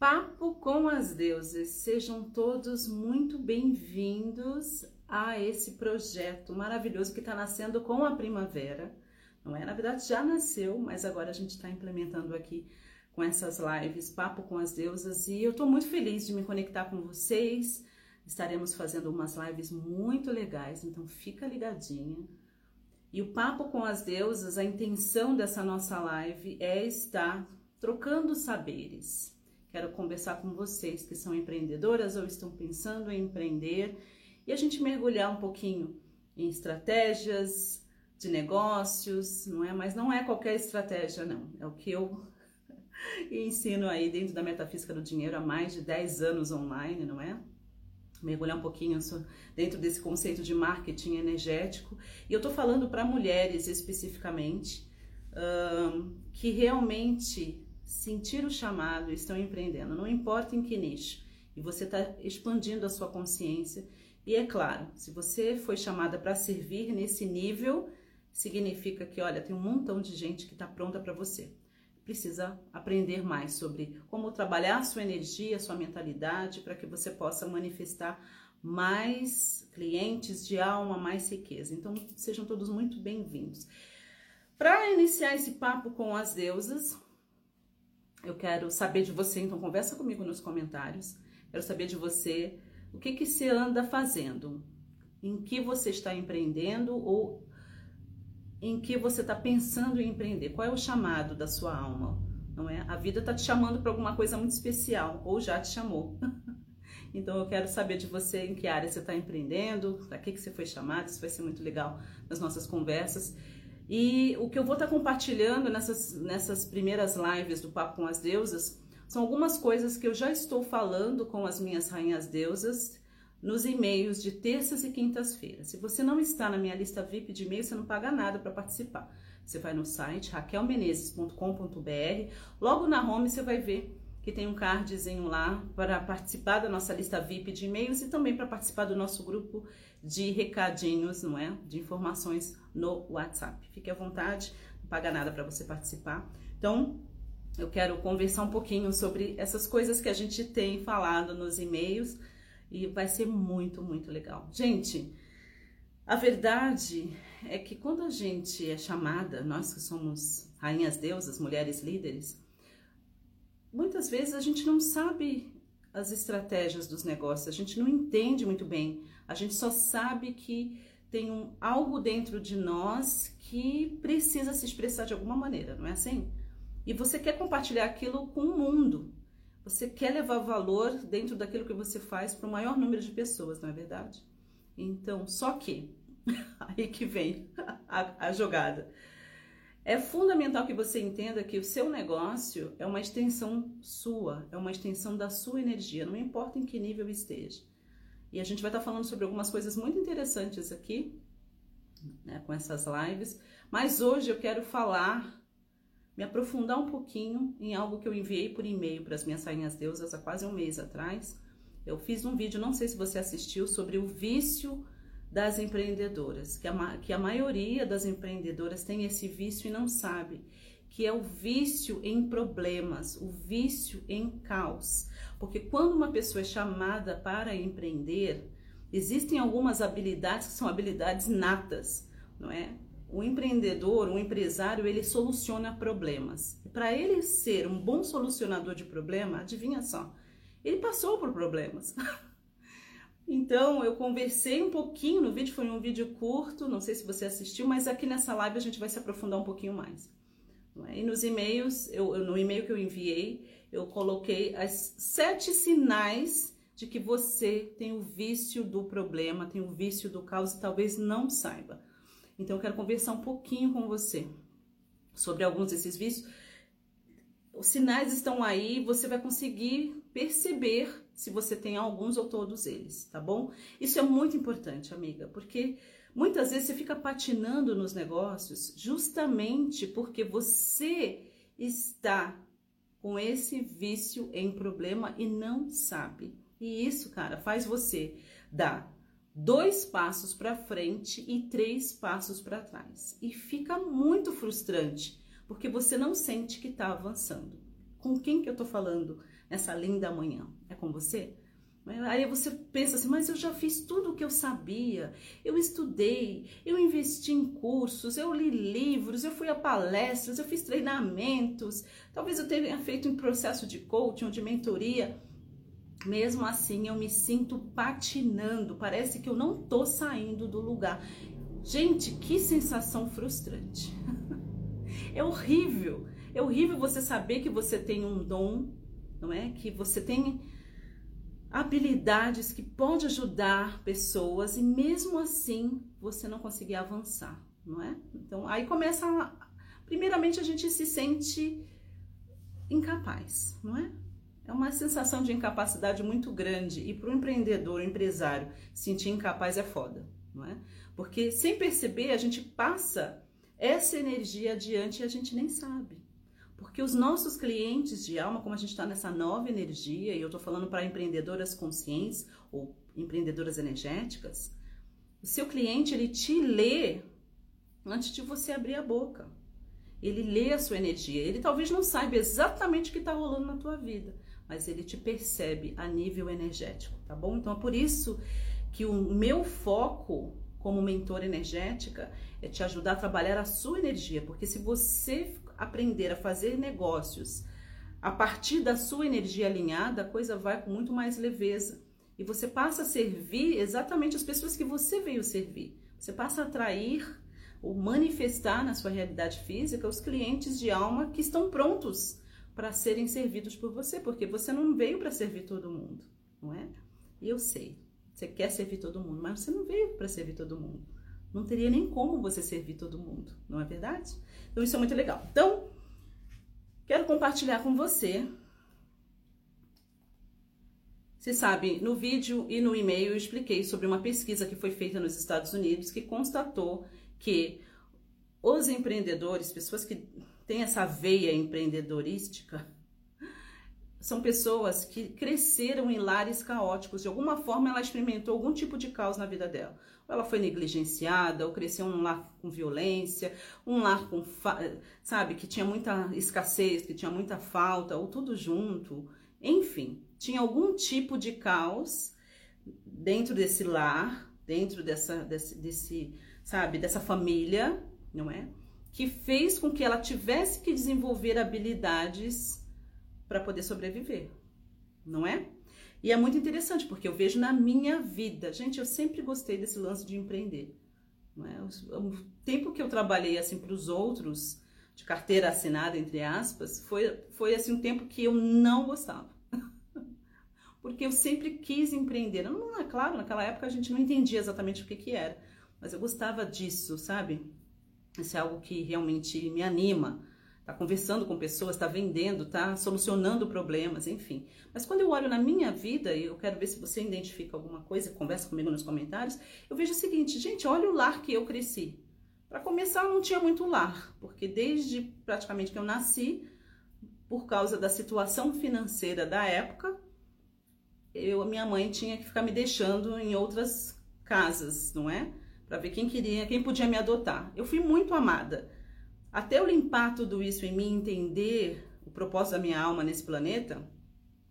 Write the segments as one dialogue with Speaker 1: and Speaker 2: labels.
Speaker 1: Papo com as Deusas. Sejam todos muito bem-vindos a esse projeto maravilhoso que está nascendo com a primavera. Não é? Na verdade, já nasceu, mas agora a gente está implementando aqui com essas lives Papo com as Deusas e eu estou muito feliz de me conectar com vocês. Estaremos fazendo umas lives muito legais, então fica ligadinha. E o Papo com as Deusas, a intenção dessa nossa live é estar trocando saberes. Quero conversar com vocês que são empreendedoras ou estão pensando em empreender e a gente mergulhar um pouquinho em estratégias de negócios, não é? Mas não é qualquer estratégia, não. É o que eu ensino aí dentro da metafísica do dinheiro há mais de 10 anos online, não é? Mergulhar um pouquinho dentro desse conceito de marketing energético. E eu tô falando para mulheres especificamente um, que realmente sentir o chamado, estão empreendendo, não importa em que nicho, e você está expandindo a sua consciência. E é claro, se você foi chamada para servir nesse nível, significa que, olha, tem um montão de gente que está pronta para você. Precisa aprender mais sobre como trabalhar a sua energia, sua mentalidade, para que você possa manifestar mais clientes de alma, mais riqueza. Então, sejam todos muito bem-vindos. Para iniciar esse papo com as deusas, eu quero saber de você, então conversa comigo nos comentários. Quero saber de você o que que você anda fazendo, em que você está empreendendo ou em que você está pensando em empreender. Qual é o chamado da sua alma? Não é? A vida está te chamando para alguma coisa muito especial ou já te chamou. então eu quero saber de você em que área você está empreendendo, para que que você foi chamado. Isso vai ser muito legal nas nossas conversas. E o que eu vou estar compartilhando nessas, nessas primeiras lives do Papo com as Deusas são algumas coisas que eu já estou falando com as minhas rainhas deusas nos e-mails de terças e quintas-feiras. Se você não está na minha lista VIP de e-mails, você não paga nada para participar. Você vai no site raquelmenezes.com.br, logo na home você vai ver que tem um cardzinho lá para participar da nossa lista VIP de e-mails e também para participar do nosso grupo de recadinhos, não é? De informações no WhatsApp. Fique à vontade, não paga nada para você participar. Então, eu quero conversar um pouquinho sobre essas coisas que a gente tem falado nos e-mails e vai ser muito, muito legal. Gente, a verdade é que quando a gente é chamada, nós que somos rainhas deusas, mulheres líderes, muitas vezes a gente não sabe as estratégias dos negócios, a gente não entende muito bem, a gente só sabe que tem um, algo dentro de nós que precisa se expressar de alguma maneira, não é assim? E você quer compartilhar aquilo com o mundo, você quer levar valor dentro daquilo que você faz para o maior número de pessoas, não é verdade? Então, só que, aí que vem a, a jogada. É fundamental que você entenda que o seu negócio é uma extensão sua, é uma extensão da sua energia, não importa em que nível esteja. E a gente vai estar falando sobre algumas coisas muito interessantes aqui, né, com essas lives, mas hoje eu quero falar, me aprofundar um pouquinho em algo que eu enviei por e-mail para as minhas rainhas deusas há quase um mês atrás. Eu fiz um vídeo, não sei se você assistiu, sobre o vício das empreendedoras, que a, que a maioria das empreendedoras tem esse vício e não sabe, que é o vício em problemas, o vício em caos. Porque quando uma pessoa é chamada para empreender, existem algumas habilidades que são habilidades natas, não é? O empreendedor, o empresário, ele soluciona problemas. Para ele ser um bom solucionador de problema, adivinha só, ele passou por problemas. Então, eu conversei um pouquinho no vídeo, foi um vídeo curto, não sei se você assistiu, mas aqui nessa live a gente vai se aprofundar um pouquinho mais. É? E nos e-mails, eu, no e-mail que eu enviei, eu coloquei as sete sinais de que você tem o vício do problema, tem o vício do caos e talvez não saiba. Então, eu quero conversar um pouquinho com você sobre alguns desses vícios. Os sinais estão aí, você vai conseguir perceber se você tem alguns ou todos eles, tá bom? Isso é muito importante, amiga, porque muitas vezes você fica patinando nos negócios justamente porque você está com esse vício em problema e não sabe. E isso, cara, faz você dar dois passos para frente e três passos para trás. E fica muito frustrante, porque você não sente que está avançando. com quem que eu tô falando nessa linda manhã? É com você? Aí você pensa assim, mas eu já fiz tudo o que eu sabia, eu estudei, eu investi em cursos, eu li livros, eu fui a palestras, eu fiz treinamentos, talvez eu tenha feito um processo de coaching ou de mentoria. Mesmo assim, eu me sinto patinando, parece que eu não tô saindo do lugar. Gente, que sensação frustrante. É horrível. É horrível você saber que você tem um dom, não é? Que você tem habilidades que pode ajudar pessoas e mesmo assim você não conseguir avançar, não é? Então aí começa primeiramente a gente se sente incapaz, não é? É uma sensação de incapacidade muito grande e para o empreendedor, o empresário, sentir incapaz é foda, não é? Porque sem perceber a gente passa essa energia adiante e a gente nem sabe. Porque os nossos clientes de alma, como a gente está nessa nova energia, e eu estou falando para empreendedoras conscientes ou empreendedoras energéticas, o seu cliente ele te lê antes de você abrir a boca. Ele lê a sua energia. Ele talvez não saiba exatamente o que está rolando na tua vida, mas ele te percebe a nível energético, tá bom? Então é por isso que o meu foco como mentora energética é te ajudar a trabalhar a sua energia, porque se você aprender a fazer negócios a partir da sua energia alinhada, a coisa vai com muito mais leveza. E você passa a servir exatamente as pessoas que você veio servir. Você passa a atrair ou manifestar na sua realidade física os clientes de alma que estão prontos para serem servidos por você, porque você não veio para servir todo mundo, não é? E eu sei, você quer servir todo mundo, mas você não veio para servir todo mundo. Não teria nem como você servir todo mundo, não é verdade? Então isso é muito legal. Então, quero compartilhar com você. Você sabe, no vídeo e no e-mail eu expliquei sobre uma pesquisa que foi feita nos Estados Unidos que constatou que os empreendedores, pessoas que têm essa veia empreendedorística, são pessoas que cresceram em lares caóticos. De alguma forma, ela experimentou algum tipo de caos na vida dela ela foi negligenciada, ou cresceu num lar com violência, um lar com, sabe, que tinha muita escassez, que tinha muita falta, ou tudo junto. Enfim, tinha algum tipo de caos dentro desse lar, dentro dessa, desse, desse sabe, dessa família, não é? Que fez com que ela tivesse que desenvolver habilidades para poder sobreviver, não é? E é muito interessante, porque eu vejo na minha vida. Gente, eu sempre gostei desse lance de empreender. Não é? O tempo que eu trabalhei assim para os outros, de carteira assinada, entre aspas, foi, foi assim um tempo que eu não gostava. porque eu sempre quis empreender. Não, é claro, naquela época a gente não entendia exatamente o que, que era. Mas eu gostava disso, sabe? Isso é algo que realmente me anima está conversando com pessoas, está vendendo, está solucionando problemas, enfim. Mas quando eu olho na minha vida, e eu quero ver se você identifica alguma coisa, conversa comigo nos comentários, eu vejo o seguinte, gente, olha o lar que eu cresci. Para começar, eu não tinha muito lar, porque desde praticamente que eu nasci, por causa da situação financeira da época, eu, minha mãe tinha que ficar me deixando em outras casas, não é? Para ver quem queria, quem podia me adotar. Eu fui muito amada. Até eu limpar tudo isso em mim, entender o propósito da minha alma nesse planeta,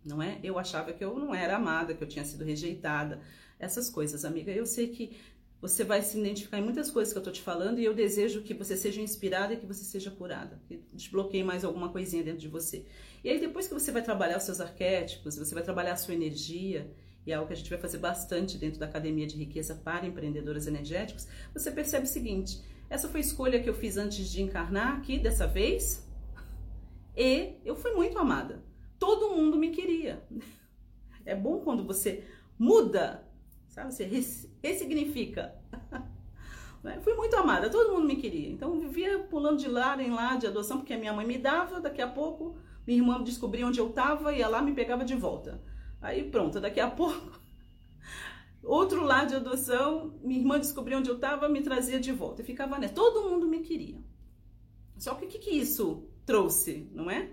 Speaker 1: não é? Eu achava que eu não era amada, que eu tinha sido rejeitada. Essas coisas, amiga. Eu sei que você vai se identificar em muitas coisas que eu tô te falando e eu desejo que você seja inspirada e que você seja curada, que desbloqueie mais alguma coisinha dentro de você. E aí depois que você vai trabalhar os seus arquétipos, você vai trabalhar a sua energia, e é algo que a gente vai fazer bastante dentro da Academia de Riqueza para Empreendedoras Energéticos, você percebe o seguinte, essa foi a escolha que eu fiz antes de encarnar aqui, dessa vez. E eu fui muito amada. Todo mundo me queria. É bom quando você muda, sabe? Você ressignifica. Né? Fui muito amada, todo mundo me queria. Então eu vivia pulando de lá em lá de adoção, porque a minha mãe me dava, daqui a pouco minha irmã descobria onde eu estava, ia lá me pegava de volta. Aí pronto, daqui a pouco Outro lado de adoção, minha irmã descobriu onde eu estava, me trazia de volta. Eu ficava nessa. Todo mundo me queria. Só que o que, que isso trouxe, não é?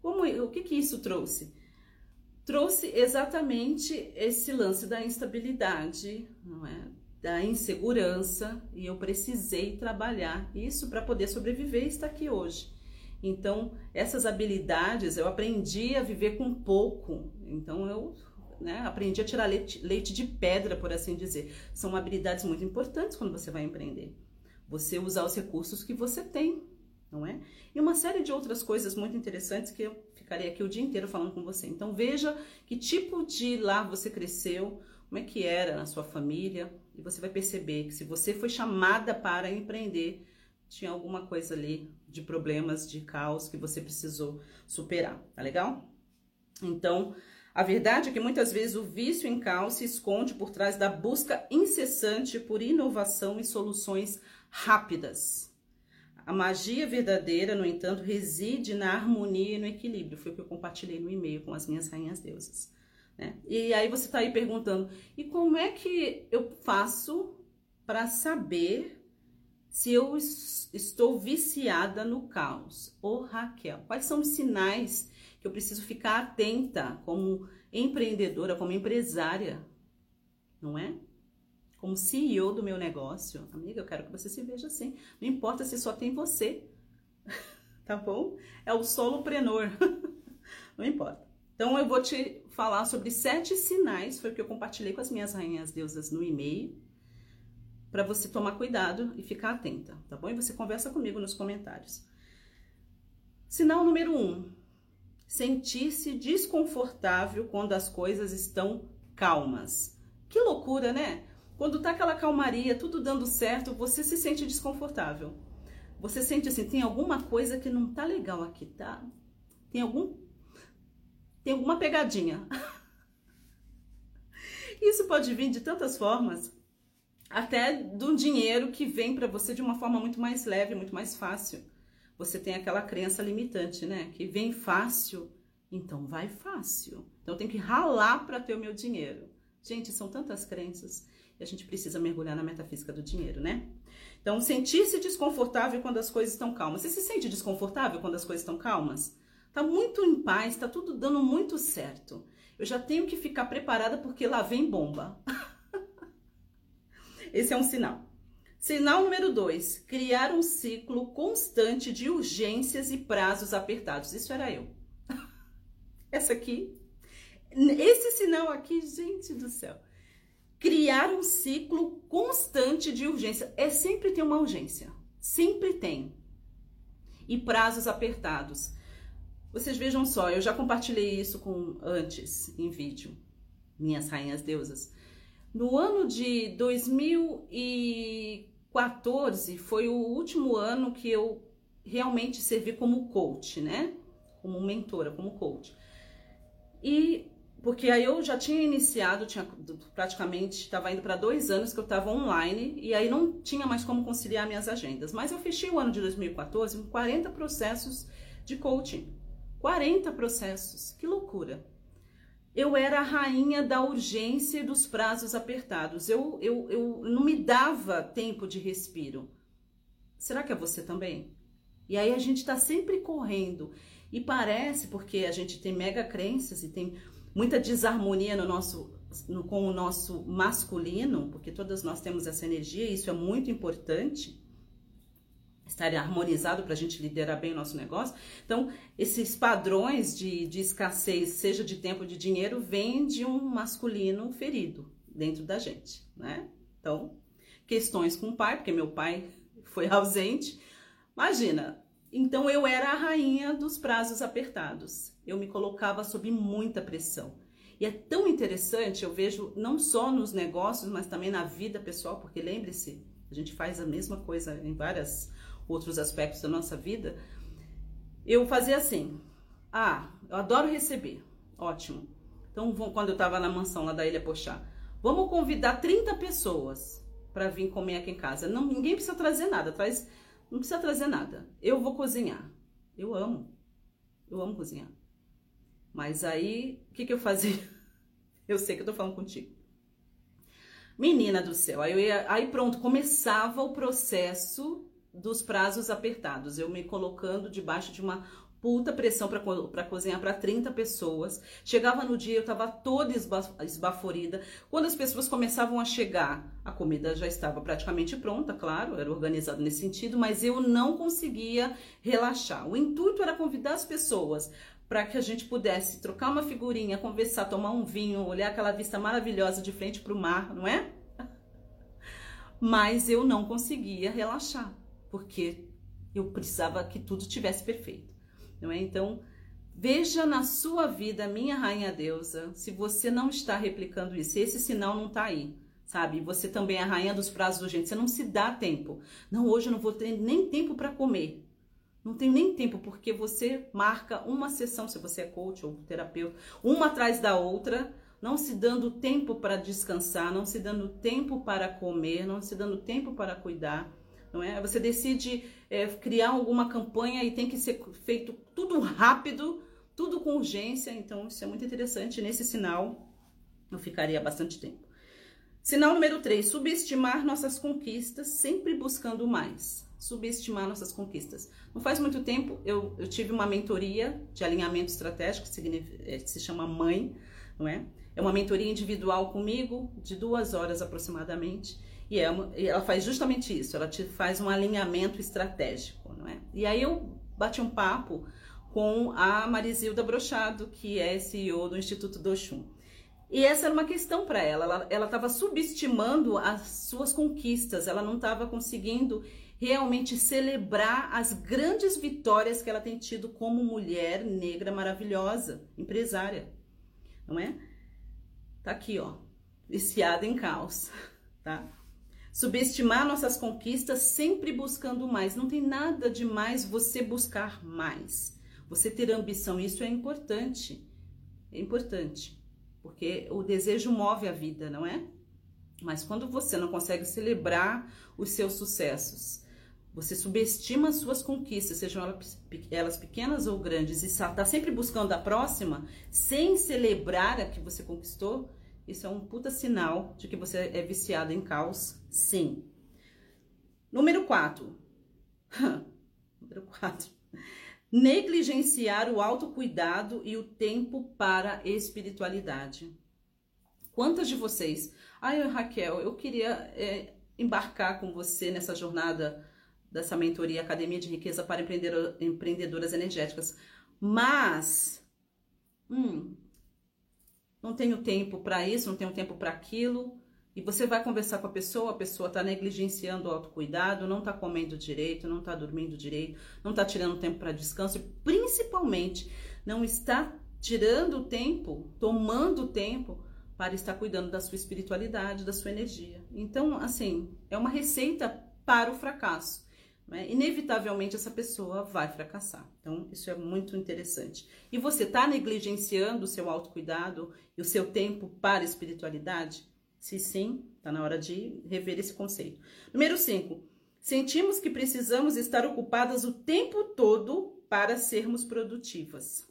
Speaker 1: Como, o que, que isso trouxe? Trouxe exatamente esse lance da instabilidade, não é? Da insegurança, e eu precisei trabalhar isso para poder sobreviver e estar aqui hoje. Então, essas habilidades eu aprendi a viver com pouco. Então, eu né, aprendi a tirar leite, leite de pedra, por assim dizer. São habilidades muito importantes quando você vai empreender. Você usar os recursos que você tem, não é? E uma série de outras coisas muito interessantes que eu ficaria aqui o dia inteiro falando com você. Então, veja que tipo de lar você cresceu, como é que era na sua família, e você vai perceber que se você foi chamada para empreender, tinha alguma coisa ali de problemas, de caos que você precisou superar, tá legal? Então, a verdade é que muitas vezes o vício em caos se esconde por trás da busca incessante por inovação e soluções rápidas. A magia verdadeira, no entanto, reside na harmonia e no equilíbrio. Foi o que eu compartilhei no e-mail com as minhas rainhas deusas. Né? E aí você está aí perguntando: e como é que eu faço para saber se eu estou viciada no caos? Ô Raquel, quais são os sinais eu preciso ficar atenta como empreendedora, como empresária? Não é? Como CEO do meu negócio. Amiga, eu quero que você se veja assim. Não importa se só tem você. tá bom? É o soloprenor. Não importa. Então eu vou te falar sobre sete sinais, foi o que eu compartilhei com as minhas rainhas deusas no e-mail, para você tomar cuidado e ficar atenta, tá bom? E você conversa comigo nos comentários. Sinal número um: sentir-se desconfortável quando as coisas estão calmas. Que loucura, né? Quando tá aquela calmaria, tudo dando certo, você se sente desconfortável. Você sente assim, tem alguma coisa que não tá legal aqui, tá? Tem algum tem alguma pegadinha. Isso pode vir de tantas formas, até um dinheiro que vem para você de uma forma muito mais leve, muito mais fácil. Você tem aquela crença limitante, né? Que vem fácil, então vai fácil. Então eu tenho que ralar para ter o meu dinheiro. Gente, são tantas crenças e a gente precisa mergulhar na metafísica do dinheiro, né? Então, sentir-se desconfortável quando as coisas estão calmas. Você se sente desconfortável quando as coisas estão calmas? Tá muito em paz, tá tudo dando muito certo. Eu já tenho que ficar preparada porque lá vem bomba. Esse é um sinal. Sinal número dois: criar um ciclo constante de urgências e prazos apertados. Isso era eu. Essa aqui, esse sinal aqui, gente do céu. Criar um ciclo constante de urgência. É sempre ter uma urgência. Sempre tem. E prazos apertados. Vocês vejam só, eu já compartilhei isso com antes em vídeo, minhas rainhas deusas. No ano de 2014 foi o último ano que eu realmente servi como coach, né? Como mentora, como coach. E porque aí eu já tinha iniciado, tinha praticamente estava indo para dois anos que eu estava online e aí não tinha mais como conciliar minhas agendas. Mas eu fechei o ano de 2014 com 40 processos de coaching. 40 processos, que loucura. Eu era a rainha da urgência e dos prazos apertados. Eu, eu, eu não me dava tempo de respiro. Será que é você também? E aí a gente está sempre correndo. E parece, porque a gente tem mega crenças e tem muita desarmonia no nosso, no, com o nosso masculino, porque todas nós temos essa energia, e isso é muito importante estar harmonizado para a gente liderar bem o nosso negócio. Então, esses padrões de, de escassez, seja de tempo de dinheiro, vêm de um masculino ferido dentro da gente, né? Então, questões com o pai, porque meu pai foi ausente. Imagina, então eu era a rainha dos prazos apertados. Eu me colocava sob muita pressão. E é tão interessante, eu vejo não só nos negócios, mas também na vida pessoal, porque lembre-se, a gente faz a mesma coisa em várias outros aspectos da nossa vida, eu fazia assim: ah, eu adoro receber, ótimo. Então, quando eu estava na mansão lá da Ilha Pochá, vamos convidar 30 pessoas para vir comer aqui em casa. Não, ninguém precisa trazer nada, traz, não precisa trazer nada. Eu vou cozinhar. Eu amo, eu amo cozinhar. Mas aí, o que, que eu fazia? Eu sei que eu tô falando contigo. Menina do céu, aí, ia, aí pronto, começava o processo dos prazos apertados, eu me colocando debaixo de uma puta pressão para cozinhar para 30 pessoas. Chegava no dia, eu estava toda esbaforida. Quando as pessoas começavam a chegar, a comida já estava praticamente pronta, claro, era organizado nesse sentido, mas eu não conseguia relaxar. O intuito era convidar as pessoas para que a gente pudesse trocar uma figurinha, conversar, tomar um vinho, olhar aquela vista maravilhosa de frente para o mar, não é? Mas eu não conseguia relaxar, porque eu precisava que tudo tivesse perfeito, não é? Então, veja na sua vida, minha rainha deusa, se você não está replicando isso, esse sinal não está aí, sabe? Você também é a rainha dos prazos urgentes, você não se dá tempo. Não, hoje eu não vou ter nem tempo para comer. Não tenho nem tempo, porque você marca uma sessão, se você é coach ou terapeuta, uma atrás da outra, não se dando tempo para descansar, não se dando tempo para comer, não se dando tempo para cuidar, não é? Você decide é, criar alguma campanha e tem que ser feito tudo rápido, tudo com urgência, então isso é muito interessante. Nesse sinal, eu ficaria bastante tempo. Sinal número 3, subestimar nossas conquistas, sempre buscando mais subestimar nossas conquistas. Não faz muito tempo eu, eu tive uma mentoria de alinhamento estratégico, que é, se chama Mãe, não é? É uma mentoria individual comigo, de duas horas aproximadamente, e, é uma, e ela faz justamente isso, ela te faz um alinhamento estratégico, não é? E aí eu bati um papo com a Marisilda Brochado, que é CEO do Instituto do Oxum. E essa era uma questão para ela. Ela estava subestimando as suas conquistas, ela não estava conseguindo realmente celebrar as grandes vitórias que ela tem tido como mulher negra maravilhosa, empresária, não é? Tá aqui, ó, viciada em caos, tá? Subestimar nossas conquistas sempre buscando mais. Não tem nada de mais você buscar mais. Você ter ambição, isso é importante. É importante, porque o desejo move a vida, não é? Mas quando você não consegue celebrar os seus sucessos, você subestima as suas conquistas, sejam elas pequenas ou grandes, e está sempre buscando a próxima, sem celebrar a que você conquistou, isso é um puta sinal de que você é viciado em caos, sim. Número 4. Número 4. Negligenciar o autocuidado e o tempo para espiritualidade. Quantas de vocês? Ai, Raquel, eu queria é, embarcar com você nessa jornada dessa mentoria Academia de Riqueza para Empreendedoras Energéticas. Mas, hum, não tenho tempo para isso, não tenho tempo para aquilo. E você vai conversar com a pessoa, a pessoa está negligenciando o autocuidado, não está comendo direito, não está dormindo direito, não está tirando tempo para descanso e principalmente não está tirando o tempo, tomando o tempo para estar cuidando da sua espiritualidade, da sua energia. Então, assim, é uma receita para o fracasso né, inevitavelmente essa pessoa vai fracassar. Então, isso é muito interessante. E você está negligenciando o seu autocuidado e o seu tempo para a espiritualidade? Se sim, está na hora de rever esse conceito. Número 5. Sentimos que precisamos estar ocupadas o tempo todo para sermos produtivas.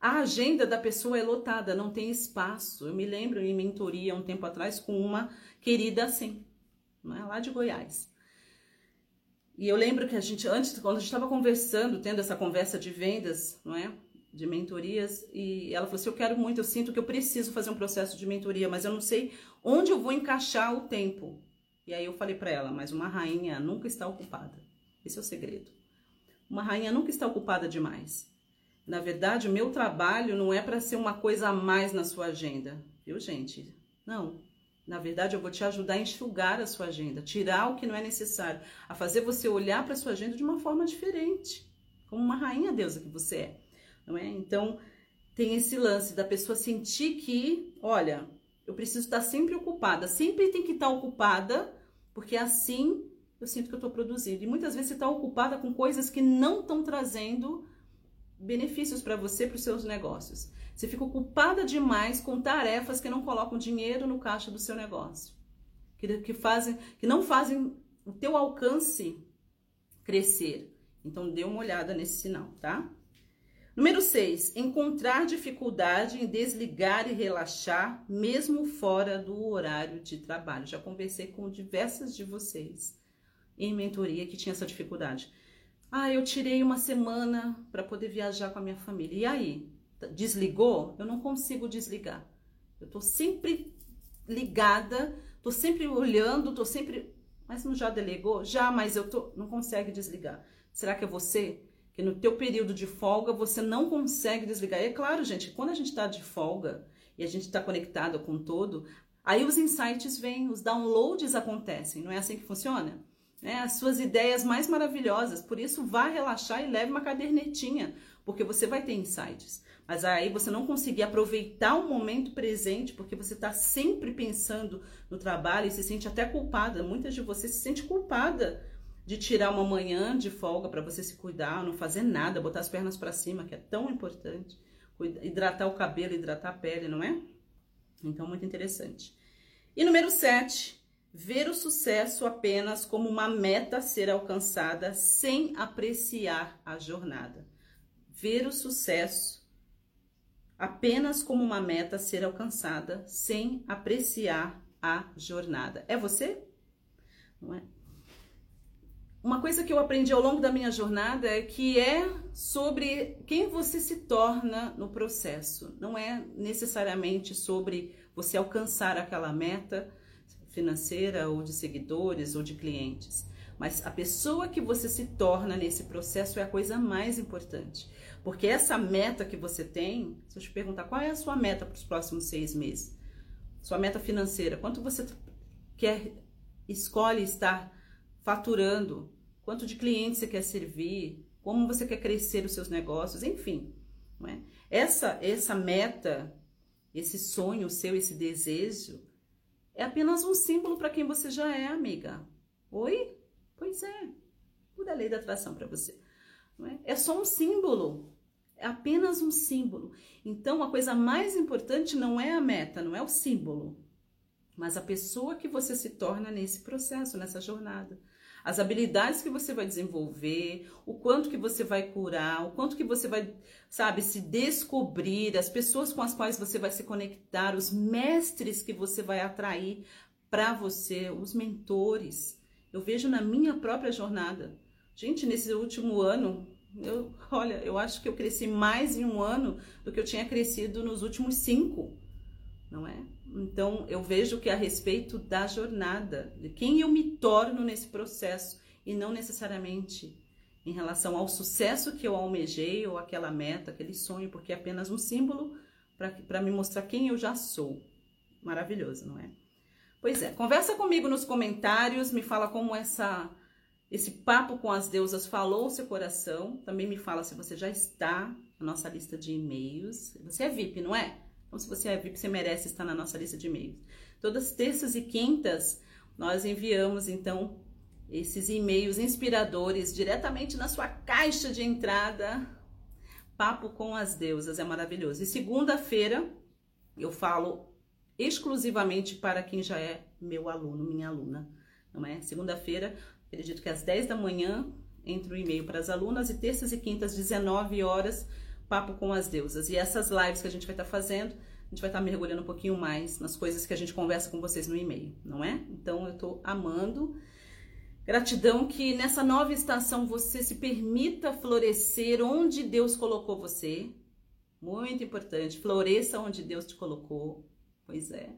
Speaker 1: A agenda da pessoa é lotada, não tem espaço. Eu me lembro em mentoria um tempo atrás com uma querida assim, é? lá de Goiás. E eu lembro que a gente, antes, quando a gente estava conversando, tendo essa conversa de vendas, não é? De mentorias, e ela falou assim: Eu quero muito, eu sinto que eu preciso fazer um processo de mentoria, mas eu não sei onde eu vou encaixar o tempo. E aí eu falei para ela: Mas uma rainha nunca está ocupada. Esse é o segredo. Uma rainha nunca está ocupada demais. Na verdade, o meu trabalho não é para ser uma coisa a mais na sua agenda, viu, gente? Não. Na verdade, eu vou te ajudar a enxugar a sua agenda, tirar o que não é necessário, a fazer você olhar para a sua agenda de uma forma diferente, como uma rainha deusa que você é, não é? Então, tem esse lance da pessoa sentir que, olha, eu preciso estar sempre ocupada, sempre tem que estar ocupada, porque assim eu sinto que eu estou produzindo. E muitas vezes você está ocupada com coisas que não estão trazendo benefícios para você, para os seus negócios. Você fica ocupada demais com tarefas que não colocam dinheiro no caixa do seu negócio, que, que, fazem, que não fazem o teu alcance crescer. Então dê uma olhada nesse sinal, tá? Número 6, encontrar dificuldade em desligar e relaxar, mesmo fora do horário de trabalho. Já conversei com diversas de vocês em mentoria que tinha essa dificuldade. Ah, eu tirei uma semana para poder viajar com a minha família. E aí? Desligou? Eu não consigo desligar. Eu tô sempre ligada, tô sempre olhando, tô sempre. Mas não já delegou? Já, mas eu tô. Não consegue desligar. Será que é você? Que no teu período de folga você não consegue desligar. E é claro, gente, quando a gente está de folga e a gente está conectado com todo, aí os insights vêm, os downloads acontecem. Não é assim que funciona? Né, as suas ideias mais maravilhosas. Por isso, vá relaxar e leve uma cadernetinha, porque você vai ter insights. Mas aí você não conseguir aproveitar o momento presente, porque você está sempre pensando no trabalho e se sente até culpada. Muitas de vocês se sente culpada de tirar uma manhã de folga para você se cuidar, não fazer nada, botar as pernas para cima, que é tão importante. Hidratar o cabelo, hidratar a pele, não é? Então, muito interessante. E número 7, ver o sucesso apenas como uma meta a ser alcançada sem apreciar a jornada. Ver o sucesso apenas como uma meta a ser alcançada sem apreciar a jornada. É você? Não é? Uma coisa que eu aprendi ao longo da minha jornada é que é sobre quem você se torna no processo. Não é necessariamente sobre você alcançar aquela meta, financeira ou de seguidores ou de clientes. Mas a pessoa que você se torna nesse processo é a coisa mais importante. Porque essa meta que você tem, se eu te perguntar qual é a sua meta para os próximos seis meses, sua meta financeira, quanto você quer, escolhe estar faturando, quanto de clientes você quer servir, como você quer crescer os seus negócios, enfim. É? Essa, essa meta, esse sonho seu, esse desejo, é apenas um símbolo para quem você já é, amiga. Oi? Pois é. Muda a lei da atração para você. É? é só um símbolo. É apenas um símbolo. Então, a coisa mais importante não é a meta, não é o símbolo, mas a pessoa que você se torna nesse processo, nessa jornada as habilidades que você vai desenvolver, o quanto que você vai curar, o quanto que você vai, sabe, se descobrir, as pessoas com as quais você vai se conectar, os mestres que você vai atrair para você, os mentores. Eu vejo na minha própria jornada. Gente, nesse último ano, eu, olha, eu acho que eu cresci mais em um ano do que eu tinha crescido nos últimos cinco, não é? Então, eu vejo que a respeito da jornada, de quem eu me torno nesse processo e não necessariamente em relação ao sucesso que eu almejei ou aquela meta, aquele sonho, porque é apenas um símbolo para me mostrar quem eu já sou. Maravilhoso, não é? Pois é, conversa comigo nos comentários, me fala como essa esse papo com as deusas falou o seu coração. Também me fala se você já está na nossa lista de e-mails. Você é VIP, não é? Então, se você é VIP, você merece estar na nossa lista de e-mails. Todas terças e quintas, nós enviamos, então, esses e-mails inspiradores diretamente na sua caixa de entrada. Papo com as deusas, é maravilhoso. E segunda-feira, eu falo exclusivamente para quem já é meu aluno, minha aluna, não é? Segunda-feira, acredito que às 10 da manhã, entra o e-mail para as alunas e terças e quintas, 19 horas, Papo com as Deusas. E essas lives que a gente vai estar tá fazendo, a gente vai estar tá mergulhando um pouquinho mais nas coisas que a gente conversa com vocês no e-mail, não é? Então eu tô amando. Gratidão que nessa nova estação você se permita florescer onde Deus colocou você. Muito importante, floresça onde Deus te colocou. Pois é.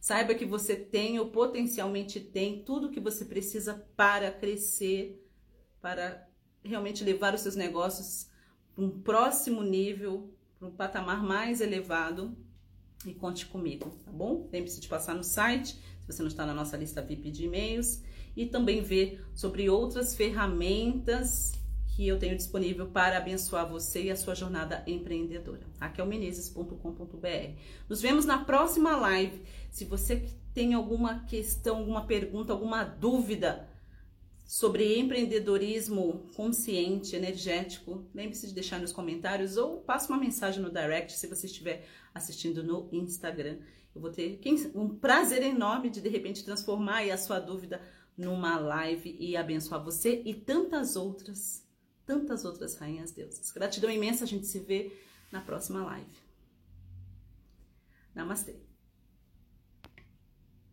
Speaker 1: Saiba que você tem ou potencialmente tem tudo que você precisa para crescer, para realmente levar os seus negócios para um próximo nível, para um patamar mais elevado. E conte comigo, tá bom? Lembre-se de passar no site, se você não está na nossa lista VIP de e-mails, e também ver sobre outras ferramentas que eu tenho disponível para abençoar você e a sua jornada empreendedora. raquelmenezes.com.br. Nos vemos na próxima live. Se você tem alguma questão, alguma pergunta, alguma dúvida, sobre empreendedorismo consciente, energético, lembre-se de deixar nos comentários ou passe uma mensagem no direct se você estiver assistindo no Instagram. Eu vou ter um prazer enorme de de repente transformar a sua dúvida numa live e abençoar você e tantas outras, tantas outras rainhas deusas. Gratidão imensa, a gente se vê na próxima live. Namastê.